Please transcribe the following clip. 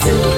to